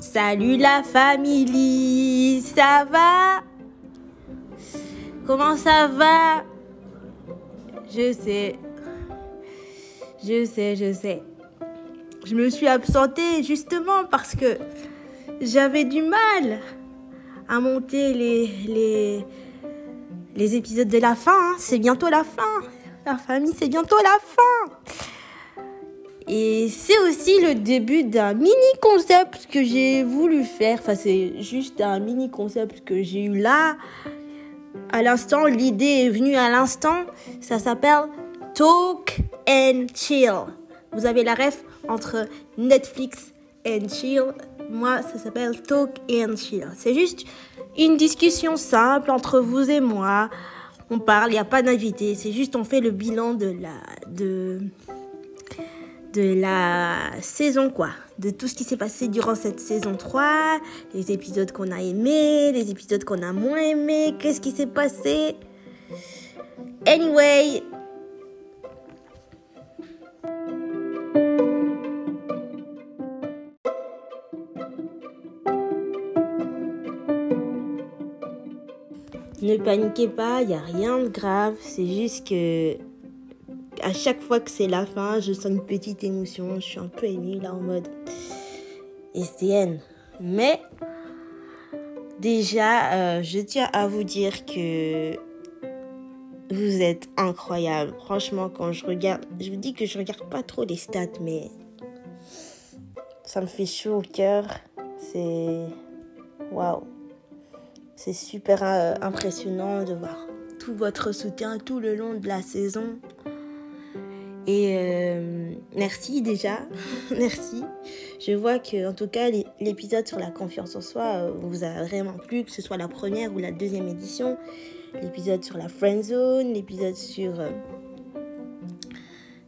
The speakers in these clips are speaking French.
Salut la famille, ça va? Comment ça va? Je sais, je sais, je sais. Je me suis absentée justement parce que j'avais du mal à monter les, les, épisodes de la fin. hein. C'est bientôt la fin. La famille, c'est bientôt la fin. Et c'est aussi le début d'un mini concept que j'ai voulu faire. Enfin, c'est juste un mini concept que j'ai eu là. À l'instant, l'idée est venue à l'instant. Ça s'appelle Talk and Chill. Vous avez la ref entre Netflix and Chill. Moi, ça s'appelle Talk and Chill. C'est juste une discussion simple entre vous et moi. On parle, il n'y a pas d'invité. C'est juste, on fait le bilan de la, de, de la saison, quoi. De tout ce qui s'est passé durant cette saison 3. Les épisodes qu'on a aimés, les épisodes qu'on a moins aimés. Qu'est-ce qui s'est passé? Anyway. Ne paniquez pas, il n'y a rien de grave. C'est juste que à chaque fois que c'est la fin, je sens une petite émotion. Je suis un peu émue là en mode STN. Mais déjà, euh, je tiens à vous dire que vous êtes incroyable. Franchement, quand je regarde, je vous dis que je regarde pas trop les stats, mais ça me fait chaud au cœur. C'est waouh. C'est super euh, impressionnant de voir tout votre soutien tout le long de la saison. Et euh, merci déjà, merci. Je vois que en tout cas l'é- l'épisode sur la confiance en soi euh, vous a vraiment plu, que ce soit la première ou la deuxième édition. L'épisode sur la friend zone, l'épisode sur euh,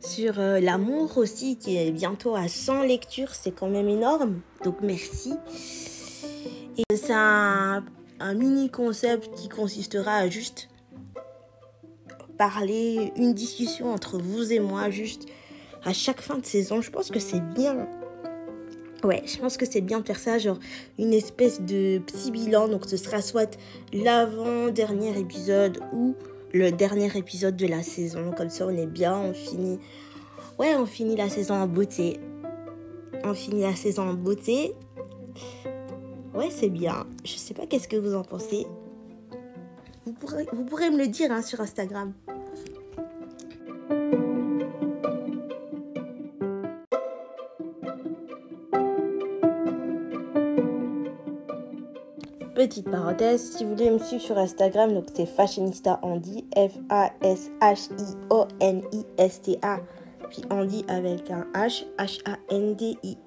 sur l'amour aussi qui est bientôt à 100 lectures, c'est quand même énorme. Donc merci. Et c'est un, un mini concept qui consistera à juste parler, une discussion entre vous et moi, juste à chaque fin de saison. Je pense que c'est bien. Ouais, je pense que c'est bien de faire ça, genre une espèce de petit bilan. Donc ce sera soit l'avant-dernier épisode ou le dernier épisode de la saison. Comme ça, on est bien, on finit. Ouais, on finit la saison en beauté. On finit la saison en beauté. Ouais, c'est bien. Je sais pas qu'est-ce que vous en pensez? Vous pourrez, vous pourrez me le dire hein, sur Instagram. Petite parenthèse, si vous voulez me suivre sur Instagram, donc c'est Fashionista Andy, F-A-S-H-I-O-N-I-S-T-A, puis Andy avec un H, H-A-N-D-I.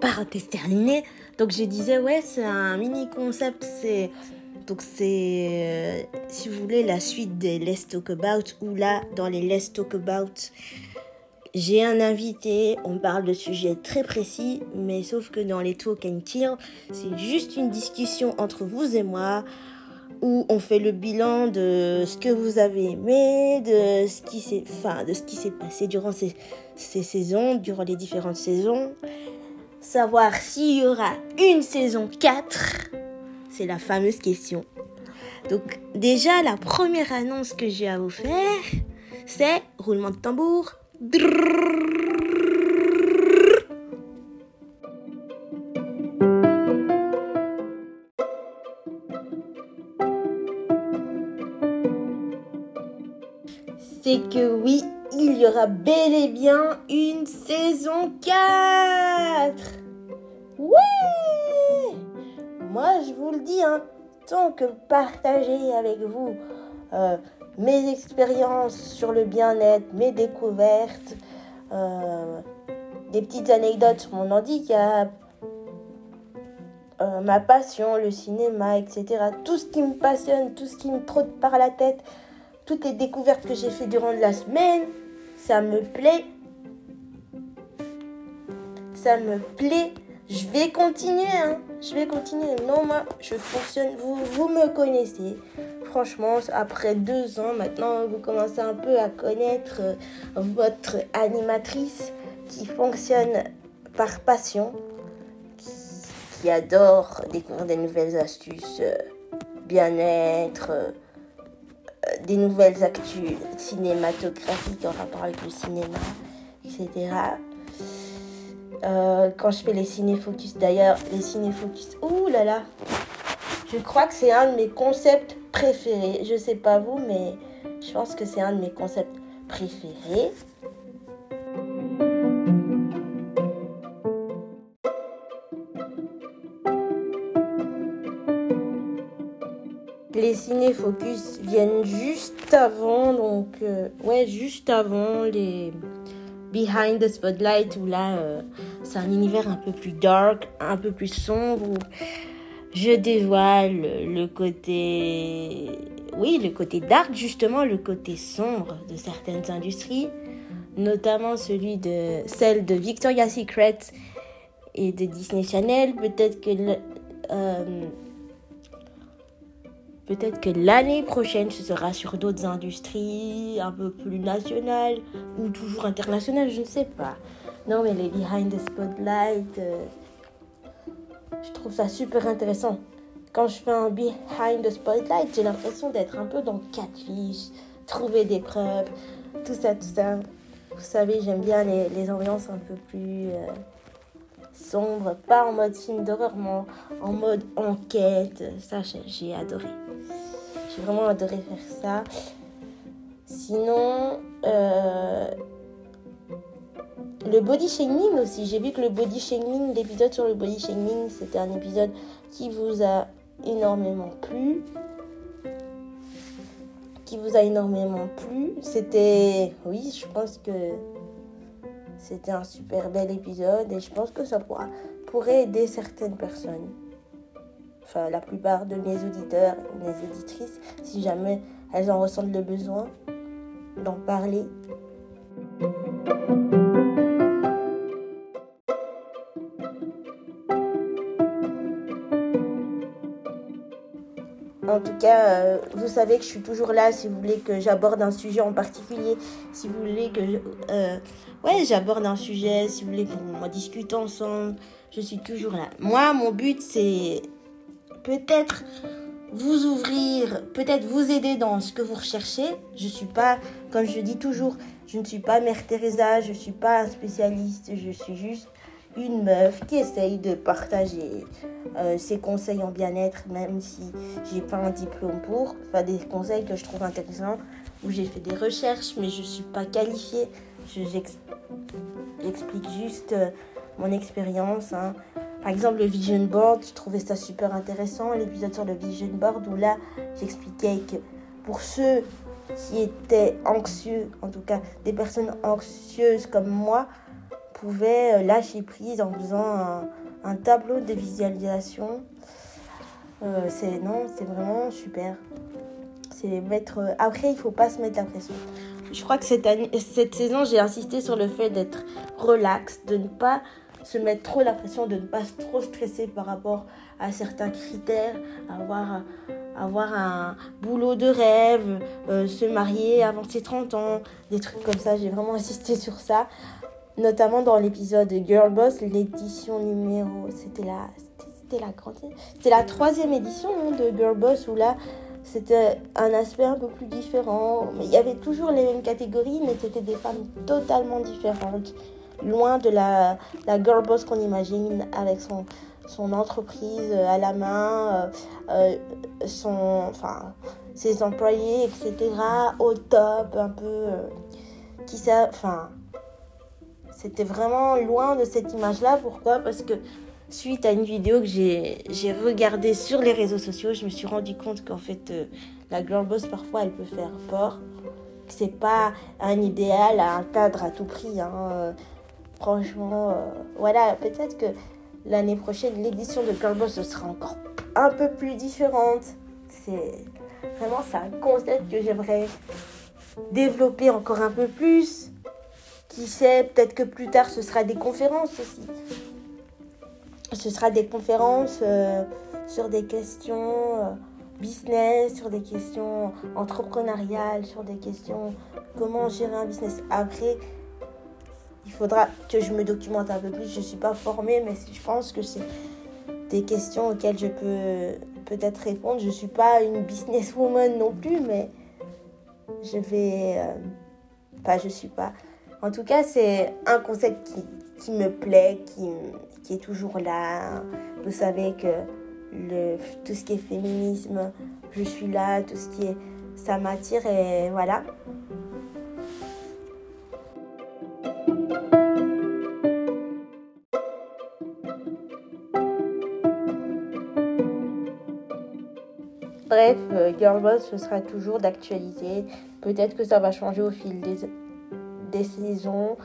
Parenthèse terminée. Donc je disais, ouais, c'est un mini concept, c'est. Donc c'est, euh, si vous voulez, la suite des Let's Talk About, ou là, dans les Let's Talk About, j'ai un invité, on parle de sujets très précis, mais sauf que dans les Talk and Kill, c'est juste une discussion entre vous et moi, où on fait le bilan de ce que vous avez aimé, de ce qui s'est, enfin, de ce qui s'est passé durant ces, ces saisons, durant les différentes saisons. Savoir s'il y aura une saison 4, c'est la fameuse question. Donc déjà, la première annonce que j'ai à vous faire, c'est roulement de tambour. C'est que oui, il y aura bel et bien une saison 4 Ouais Moi, je vous le dis, hein, tant que partager avec vous euh, mes expériences sur le bien-être, mes découvertes, euh, des petites anecdotes sur mon handicap, euh, ma passion, le cinéma, etc. Tout ce qui me passionne, tout ce qui me trotte par la tête, toutes les découvertes que j'ai fait durant la semaine, ça me plaît. Ça me plaît. Je vais continuer, hein. Je vais continuer. Non, moi, je fonctionne. Vous, vous me connaissez. franchement, après deux ans, maintenant, vous commencez un peu à connaître euh, votre animatrice qui fonctionne par passion, qui, adore découvrir des nouvelles astuces, euh, bien-être, euh, des nouvelles actus cinématographiques en rapport avec le cinéma, etc. quand je fais les ciné-focus, d'ailleurs, les ciné-focus, ouh là là, je crois que c'est un de mes concepts préférés. Je sais pas vous, mais je pense que c'est un de mes concepts préférés. Les ciné-focus viennent juste avant, donc euh, ouais, juste avant les Behind the Spotlight où là, euh, c'est un univers un peu plus dark, un peu plus sombre je dévoile le côté, oui, le côté dark, justement, le côté sombre de certaines industries, notamment celui de celle de Victoria's Secret et de Disney Channel. Peut-être que euh, peut-être que l'année prochaine ce sera sur d'autres industries un peu plus nationales ou toujours internationales, je ne sais pas. Non, mais les behind the spotlight. Euh, je trouve ça super intéressant. Quand je fais un behind the spotlight, j'ai l'impression d'être un peu dans Catfish, trouver des preuves, tout ça, tout ça. Vous savez, j'aime bien les, les, ambiances un peu plus euh, sombres, pas en mode film d'horreur, mais en mode enquête. Ça, j'ai adoré. J'ai vraiment adoré faire ça. Sinon, euh, le body shaming aussi. J'ai vu que le body shaming, l'épisode sur le body shaming, c'était un épisode qui vous a énormément plu. Qui vous a énormément plu. C'était, oui, je pense que c'était un super bel épisode et je pense que ça pourra, pourrait aider certaines personnes. Enfin, la plupart de mes auditeurs, mes auditrices, si jamais elles en ressentent le besoin d'en parler. En tout cas, euh, vous savez que je suis toujours là si vous voulez que j'aborde un sujet en particulier, si vous voulez que euh, ouais, j'aborde un sujet, si vous voulez qu'on discute ensemble, je suis toujours là. Moi, mon but c'est peut-être vous ouvrir, peut-être vous aider dans ce que vous recherchez. Je suis pas, comme je dis toujours, je ne suis pas Mère Teresa, je suis pas un spécialiste, je suis juste une meuf qui essaye de partager euh, ses conseils en bien-être, même si j'ai pas un diplôme pour. Enfin, des conseils que je trouve intéressants, où j'ai fait des recherches, mais je suis pas qualifiée. J'explique juste euh, mon expérience. Hein. Par exemple, le vision board, je trouvais ça super intéressant. L'épisode sur le vision board, où là, j'expliquais que pour ceux qui étaient anxieux, en tout cas des personnes anxieuses comme moi, pouvaient euh, lâcher prise en faisant un, tableau de visualisation. Euh, c'est non, c'est vraiment super. C'est mettre. Euh, après, il faut pas se mettre la pression. Je crois que cette, année, cette saison, j'ai insisté sur le fait d'être relax, de ne pas se mettre trop la pression, de ne pas trop stresser par rapport à certains critères, avoir, avoir un boulot de rêve, se marier avant ses 30 ans, des trucs comme ça. J'ai vraiment insisté sur ça notamment dans l'épisode Girl Boss, l'édition numéro, c'était la, c'était la grande, c'était la troisième édition hein, de Girl Boss où là, c'était un aspect un peu plus différent. Mais il y avait toujours les mêmes catégories, mais c'était des femmes totalement différentes, loin de la, Girl Boss qu'on imagine avec son entreprise à la main, euh, euh, son, enfin, ses employés, etc. au top, un peu, euh, qui enfin, c'était vraiment loin de cette image-là. Pourquoi? Parce que suite à une vidéo que j'ai regardée sur les réseaux sociaux, je me suis rendu compte qu'en fait, euh, la girl boss, parfois, elle peut faire peur. C'est pas un idéal, un cadre à tout prix. Hein. Franchement, euh, voilà, peut-être que l'année prochaine, l'édition de Girl Boss sera encore un peu plus différente. C'est vraiment c'est un concept que j'aimerais développer encore un peu plus. Qui sait, peut-être que plus tard ce sera des conférences aussi. Ce sera des conférences euh, sur des questions euh, business, sur des questions entrepreneuriales, sur des questions comment gérer un business. Après, faudra que je me documente un peu plus. Je ne suis pas formée, mais je pense que c'est des questions auxquelles je peux peut-être répondre. Je ne suis pas une businesswoman non plus, mais je vais... Euh, enfin, je suis pas... En tout cas, c'est un concept qui, qui me plaît, qui, qui, est toujours là. Vous savez que le, tout ce qui est féminisme, je suis là, tout ce qui est... Ça m'attire et voilà. Bref, euh, Girlboss, ce sera toujours d'actualité. Peut-être que ça va changer au fil des, des saisons.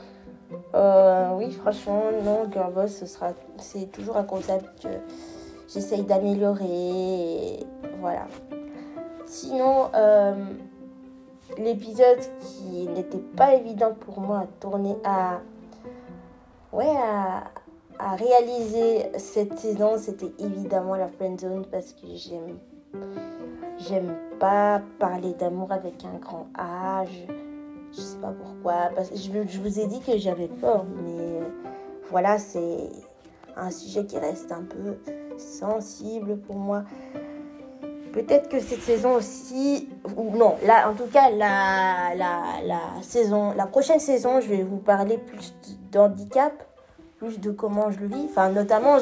Euh, oui, franchement, non, Girlboss, ce sera, c'est toujours un concept que j'essaye d'améliorer. Voilà. Sinon, euh, l'épisode qui n'était pas évident pour moi à tourner, à, ouais, à, réaliser cette saison, c'était évidemment la friend zone parce que j'aime J'aime pas parler d'amour avec un grand âge. Je sais pas pourquoi. Je, vous ai dit que j'avais peur, mais euh, voilà, c'est un sujet qui reste un peu sensible pour moi. Peut-être que cette saison aussi, ou non, là, en tout cas, la, la, la, saison, la prochaine saison, je vais vous parler plus d'handicap, plus de comment je le vis. Enfin, notamment,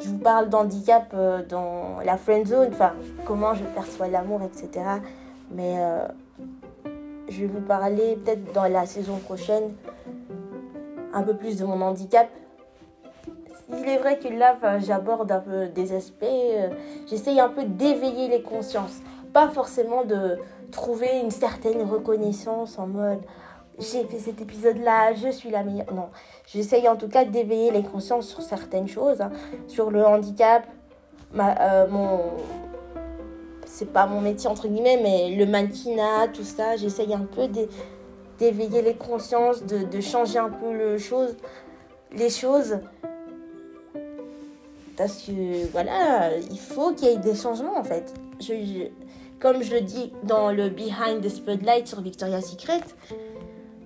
je vous parle d'handicap euh, dans la friend zone, enfin comment je perçois l'amour, etc. Mais euh, je vais vous parler peut-être dans la saison prochaine un peu plus de mon handicap. Il est vrai que là, j'aborde un peu des aspects, euh, j'essaye un peu d'éveiller les consciences, pas forcément de trouver une certaine reconnaissance en mode j'ai fait cet épisode-là, je suis la meilleure. Non, j'essaye en tout cas d'éveiller les consciences sur certaines choses, hein. sur le handicap, euh, mon... C'est pas mon métier entre guillemets, mais le mannequinat, tout ça, j'essaye un peu d'éveiller les consciences, de, changer un peu les choses. Parce que voilà, il faut qu'il y ait des changements en fait. Comme je le dis dans le Behind the Spotlight sur Victoria's Secret,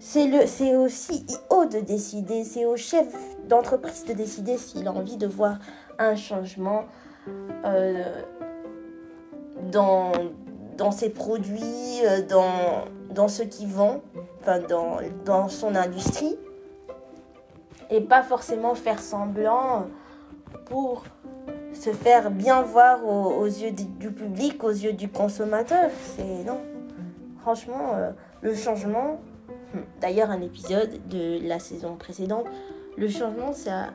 c'est au CEO de décider, c'est au chef d'entreprise de décider s'il a envie de voir un changement euh, dans, dans ses produits, euh, dans, dans ce qu'il vend, enfin dans, dans son industrie, et pas forcément faire semblant pour se faire bien voir aux, yeux du, public, aux yeux du consommateur. C'est non. Franchement, euh, le changement, D'ailleurs, un épisode de la saison précédente, le changement, ça,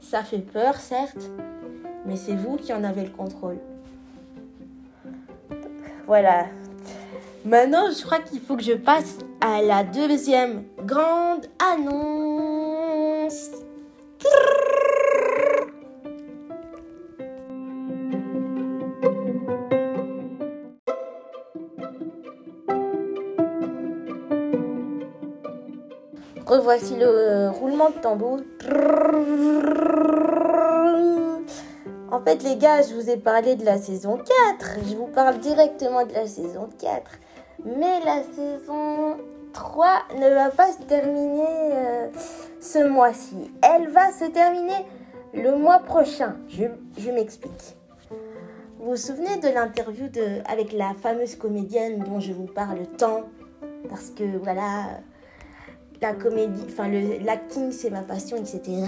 ça fait peur, certes, mais c'est vous qui en avez le contrôle. Voilà. Maintenant, je crois qu'il faut que je passe à la deuxième grande annonce. Revoici le euh, roulement de tambour. En fait, les gars, je vous ai parlé de la saison 4. Je vous parle directement de la saison 4. Mais la saison 3 ne va pas se terminer euh, ce mois-ci. Elle va se terminer le mois prochain. Je m'explique. Vous vous souvenez de l'interview avec la fameuse comédienne dont je vous parle tant? Parce que voilà, la comédie, enfin l'acting c'est ma passion, etc.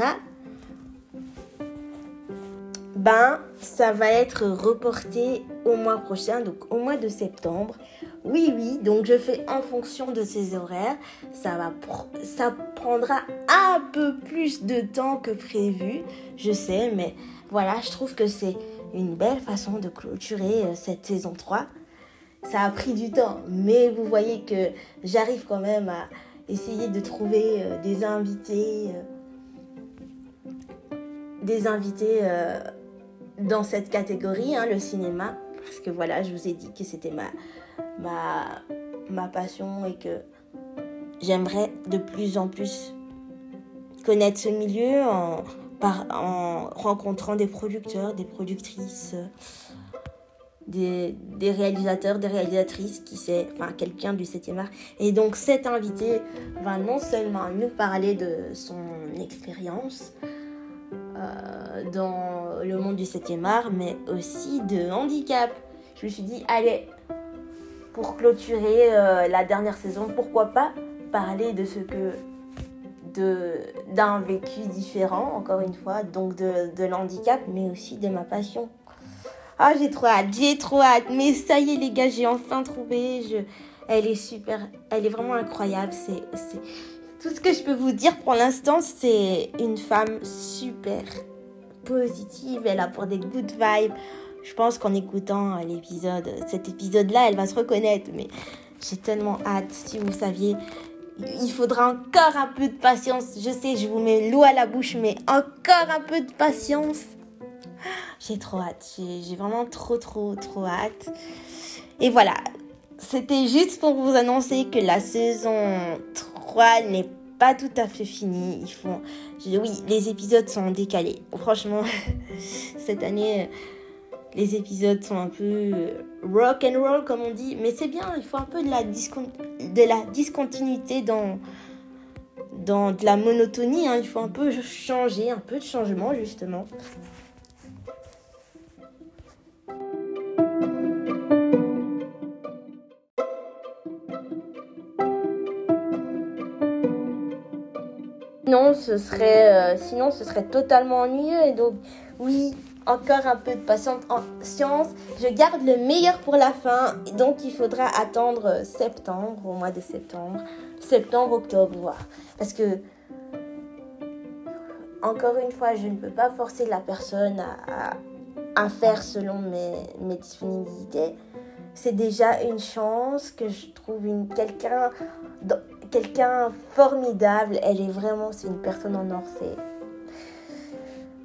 Ben, ça va être reporté au mois prochain, donc au mois de septembre. Oui, oui, donc je fais en fonction de ces horaires. Ça, va ça prendra un peu plus de temps que prévu, je sais, mais voilà, je trouve que c'est une belle façon de clôturer euh, cette saison 3. Ça a pris du temps, mais vous voyez que j'arrive quand même à, essayer de trouver euh, des invités, euh, des invités euh, dans cette catégorie, hein, le cinéma, parce que voilà, je vous ai dit que c'était ma, ma, ma passion et que j'aimerais de plus en plus connaître ce milieu en, par, en rencontrant des producteurs, des productrices, des, réalisateurs, des réalisatrices qui sait, enfin quelqu'un du 7e art. Et donc cet invité va non seulement nous parler de son expérience euh, dans le monde du 7e art, mais aussi de handicap. Je me suis dit, allez, pour clôturer euh, la dernière saison, pourquoi pas parler de ce que d'un vécu différent, encore une fois, donc de, de l'handicap, mais aussi de ma passion. Ah, j'ai trop hâte, j'ai trop hâte. Mais ça y est, les gars, j'ai enfin trouvé. Je... Elle est super, elle est vraiment incroyable. C'est, Tout ce que je peux vous dire pour l'instant, c'est une femme super positive. Elle apporte des good vibes. Je pense qu'en écoutant l'épisode, cet épisode-là, elle va se reconnaître. Mais j'ai tellement hâte. Si vous saviez, il faudra encore un peu de patience. Je sais, je vous mets l'eau à la bouche, mais encore un peu de patience. J'ai trop hâte. J'ai vraiment trop, trop, trop hâte. Et voilà. C'était juste pour vous annoncer que la saison 3 n'est pas tout à fait finie. Oui, les épisodes sont décalés. Franchement, cette année, les épisodes sont un peu rock and roll, comme on dit. Mais c'est bien, il faut un peu de la, de la discontinuité dans, dans de la monotonie. Hein. Il faut un peu changer, un peu de changement, justement. Sinon, ce serait, euh, sinon, ce serait totalement ennuyeux. Et donc, oui, encore un peu de patience en. Je garde le meilleur pour la fin. Donc, il faudra attendre septembre, au mois de septembre. Septembre, octobre, voir. Parce que, encore une fois, je ne peux pas forcer la personne à, à, faire selon mes, mes disponibilités. C'est déjà une chance que je trouve quelqu'un quelqu'un formidable. Elle est vraiment, c'est une personne en or. C'est,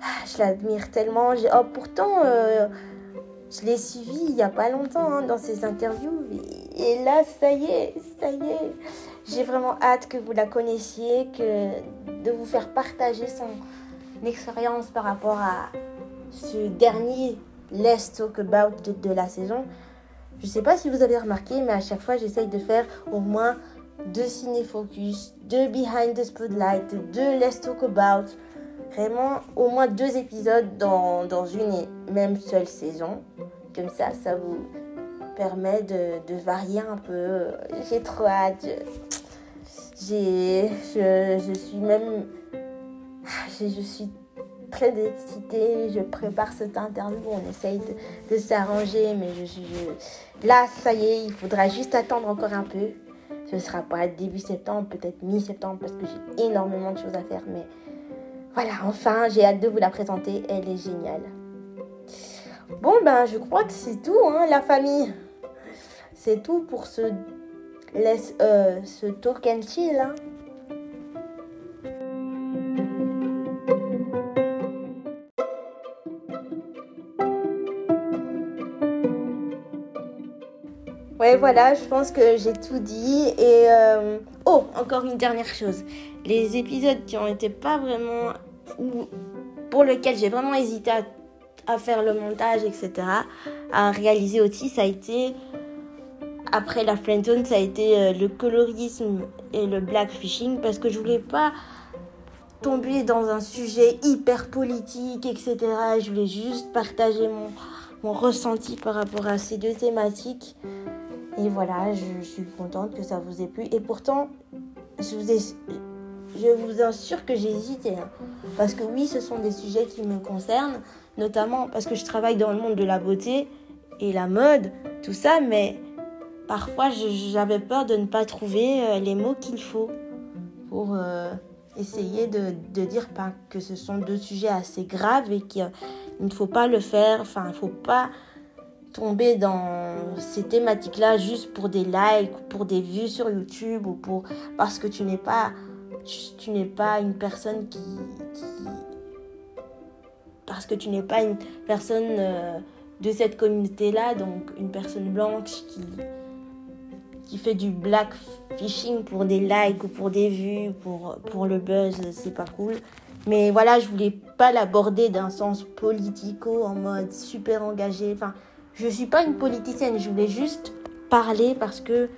ah, je l'admire tellement. Oh, pourtant, euh, je l'ai suivi il n'y a pas longtemps hein, dans ses interviews. Et là, ça y est, ça y est. J'ai vraiment hâte que vous la connaissiez, que de vous faire partager son expérience par rapport à ce dernier Let's Talk About de, de la saison. Je ne sais pas si vous avez remarqué, mais à chaque fois, j'essaye de faire au moins de Ciné Focus, de Behind the Spotlight, de Let's Talk About. Vraiment, au moins deux épisodes dans, dans une et même seule saison. Comme ça, ça vous permet de, de varier un peu. J'ai trop hâte. J'ai, je, je, suis même. Je, je suis très excitée. Je prépare cette interview. On essaye de, de s'arranger. Mais je, je, là, ça y est, il faudra juste attendre encore un peu. Ce sera pas début septembre, peut-être mi-septembre, parce que j'ai énormément de choses à faire. Mais voilà, enfin, j'ai hâte de vous la présenter. Elle est géniale. Bon, ben, je crois que c'est tout, hein, la famille. C'est tout pour ce, laisse, euh, ce chill. Hein. Ouais, voilà, je pense que j'ai tout dit. Et euh, oh, encore une dernière chose. Les épisodes qui ont été pas vraiment ou pour lesquels j'ai vraiment hésité à, faire le montage, etc., à réaliser aussi, ça a été après la friendzone, ça a été euh, le colorisme et le blackfishing parce que je voulais pas tomber dans un sujet hyper politique, etc. Je voulais juste partager mon ressenti par rapport à ces deux thématiques. Et voilà, je, suis contente que ça vous ait plu. Et pourtant, je vous, ai, assure que j'ai hésité. Hein. Parce que oui, ce sont des sujets qui me concernent, notamment parce que je travaille dans le monde de la beauté et la mode, tout ça, mais parfois j'avais peur de ne pas trouver euh, les mots qu'il faut pour euh, essayer de, dire que ce sont deux sujets assez graves et qu'il ne faut pas le faire, enfin, il ne faut pas tomber dans ces thématiques-là juste pour des likes, pour des vues sur YouTube ou pour parce que tu n'es pas tu, n'es pas une personne qui, parce que tu n'es pas une personne euh, de cette communauté-là, donc une personne blanche qui qui fait du black fishing pour des likes ou pour des vues, pour, pour le buzz, c'est pas cool. Mais voilà, je voulais pas l'aborder d'un sens politico en mode super engagé. Enfin, Je suis pas une politicienne, je voulais juste parler parce que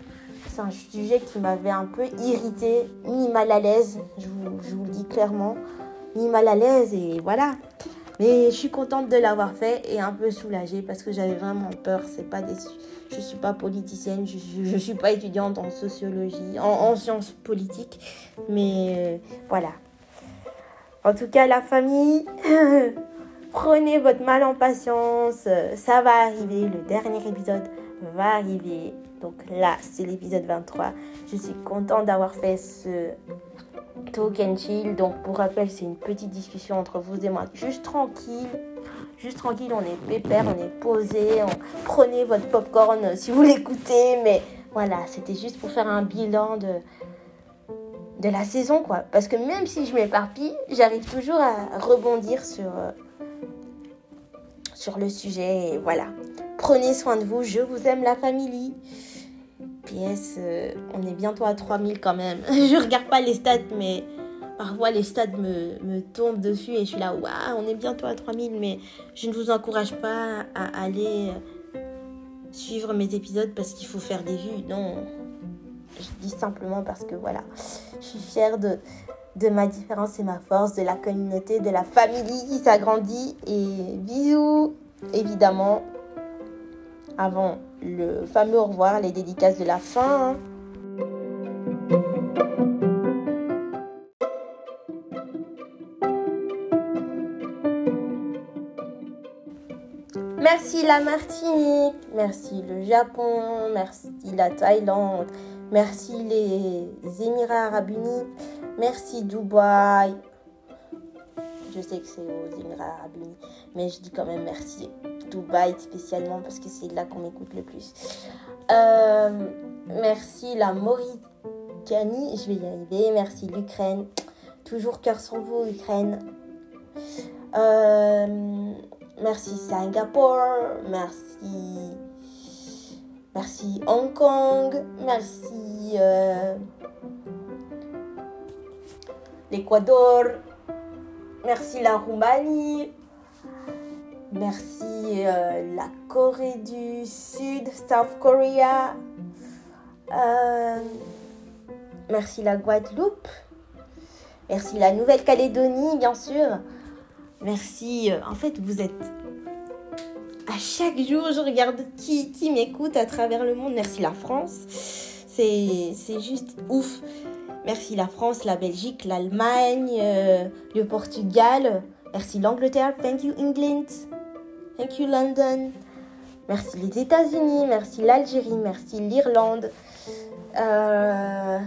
c'est un sujet qui m'avait un peu irrité, mis mal à l'aise, je vous, le dis clairement, mis mal à l'aise et voilà. Mais je suis contente de l'avoir fait et un peu soulagée parce que j'avais vraiment peur. C'est pas des, je suis pas politicienne, je, je, suis pas étudiante en sociologie, en, en sciences politiques, mais euh, voilà. En tout cas, la famille, prenez votre mal en patience. Ça va arriver. Le dernier épisode va arriver. Donc là, c'est l'épisode 23. Je suis contente d'avoir fait ce talk and chill. Donc pour rappel, c'est une petite discussion entre vous et moi. Juste tranquille. Juste tranquille, on est pépère, on est posé. Prenez votre popcorn si vous l'écoutez. Mais voilà, c'était juste pour faire un bilan de, de la saison, quoi. Parce que même si je m'éparpille, j'arrive toujours à rebondir sur, euh, sur le sujet. Et voilà. Prenez soin de vous. Je vous aime, la famille. PS, euh, on est bientôt à 3000 quand même. je regarde pas les stats, mais parfois les stats me, me tombent dessus et je suis là, waouh, on est bientôt à 3000. Mais je ne vous encourage pas à aller suivre mes épisodes parce qu'il faut faire des vues. Non, je dis simplement parce que voilà, je suis fière de, de ma différence et ma force, de la communauté, de la famille qui s'agrandit. Et bisous, évidemment, avant le fameux au revoir, les dédicaces de la fin. Merci la Martinique, merci le Japon, merci la Thaïlande, merci les Émirats arabes unis, merci Dubaï. Je sais que c'est aux Émirats arabes unis, mais je dis quand même merci Dubaï spécialement parce que c'est là qu'on m'écoute le plus. Euh, merci la Mauritanie, je vais y arriver. Merci l'Ukraine. Toujours cœur sur vous, Ukraine. Euh, merci Singapour. Merci. Merci Hong Kong. Merci euh, l'Équateur. Merci la Roumanie. Merci euh, la Corée du Sud, South Korea. Euh, merci la Guadeloupe. Merci la Nouvelle-Calédonie, bien sûr. Merci. euh, en fait, vous êtes. À chaque jour, je regarde qui, qui m'écoute à travers le monde. Merci la France. C'est juste ouf. Merci la France, la Belgique, l'Allemagne, euh, le Portugal. Merci l'Angleterre. Thank you England. Thank you London. Merci les États-Unis. Merci l'Algérie. Merci l'Irlande. Euh,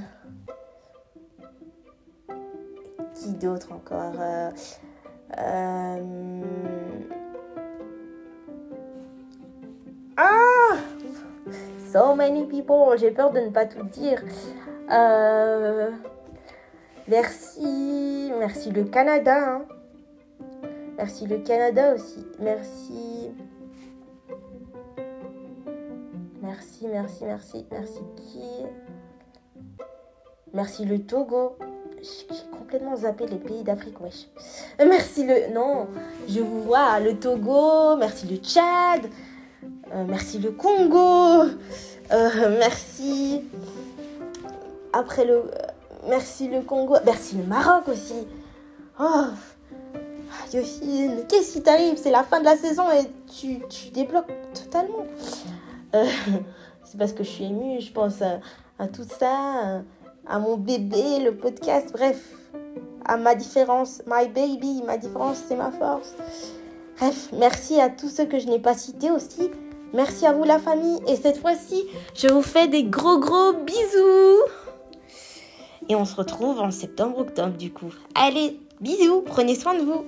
Qui d'autre encore Euh, Ah So many people. J'ai peur de ne pas tout dire. Euh, Merci. Merci le Canada. hein. Merci le Canada aussi. Merci. Merci, merci, merci. Merci qui? Merci le Togo. J'ai complètement zappé les pays d'Afrique, wesh. Merci le... Non, je vous vois, le Togo. Merci le Tchad. Euh, merci le Congo. Euh, merci... Après le... Merci le Congo. Merci le Maroc aussi. Oh, Yoshine, qu'est-ce qui t'arrive? C'est la fin de la saison et tu, tu débloques totalement. Euh, c'est parce que je suis émue, je pense à, à tout ça, à mon bébé, le podcast, bref, à ma différence, my baby, ma différence, c'est ma force. Bref, merci à tous ceux que je n'ai pas cités aussi. Merci à vous la famille. Et cette fois-ci, je vous fais des gros gros bisous. Et on se retrouve en septembre-octobre du coup. Allez, bisous, prenez soin de vous.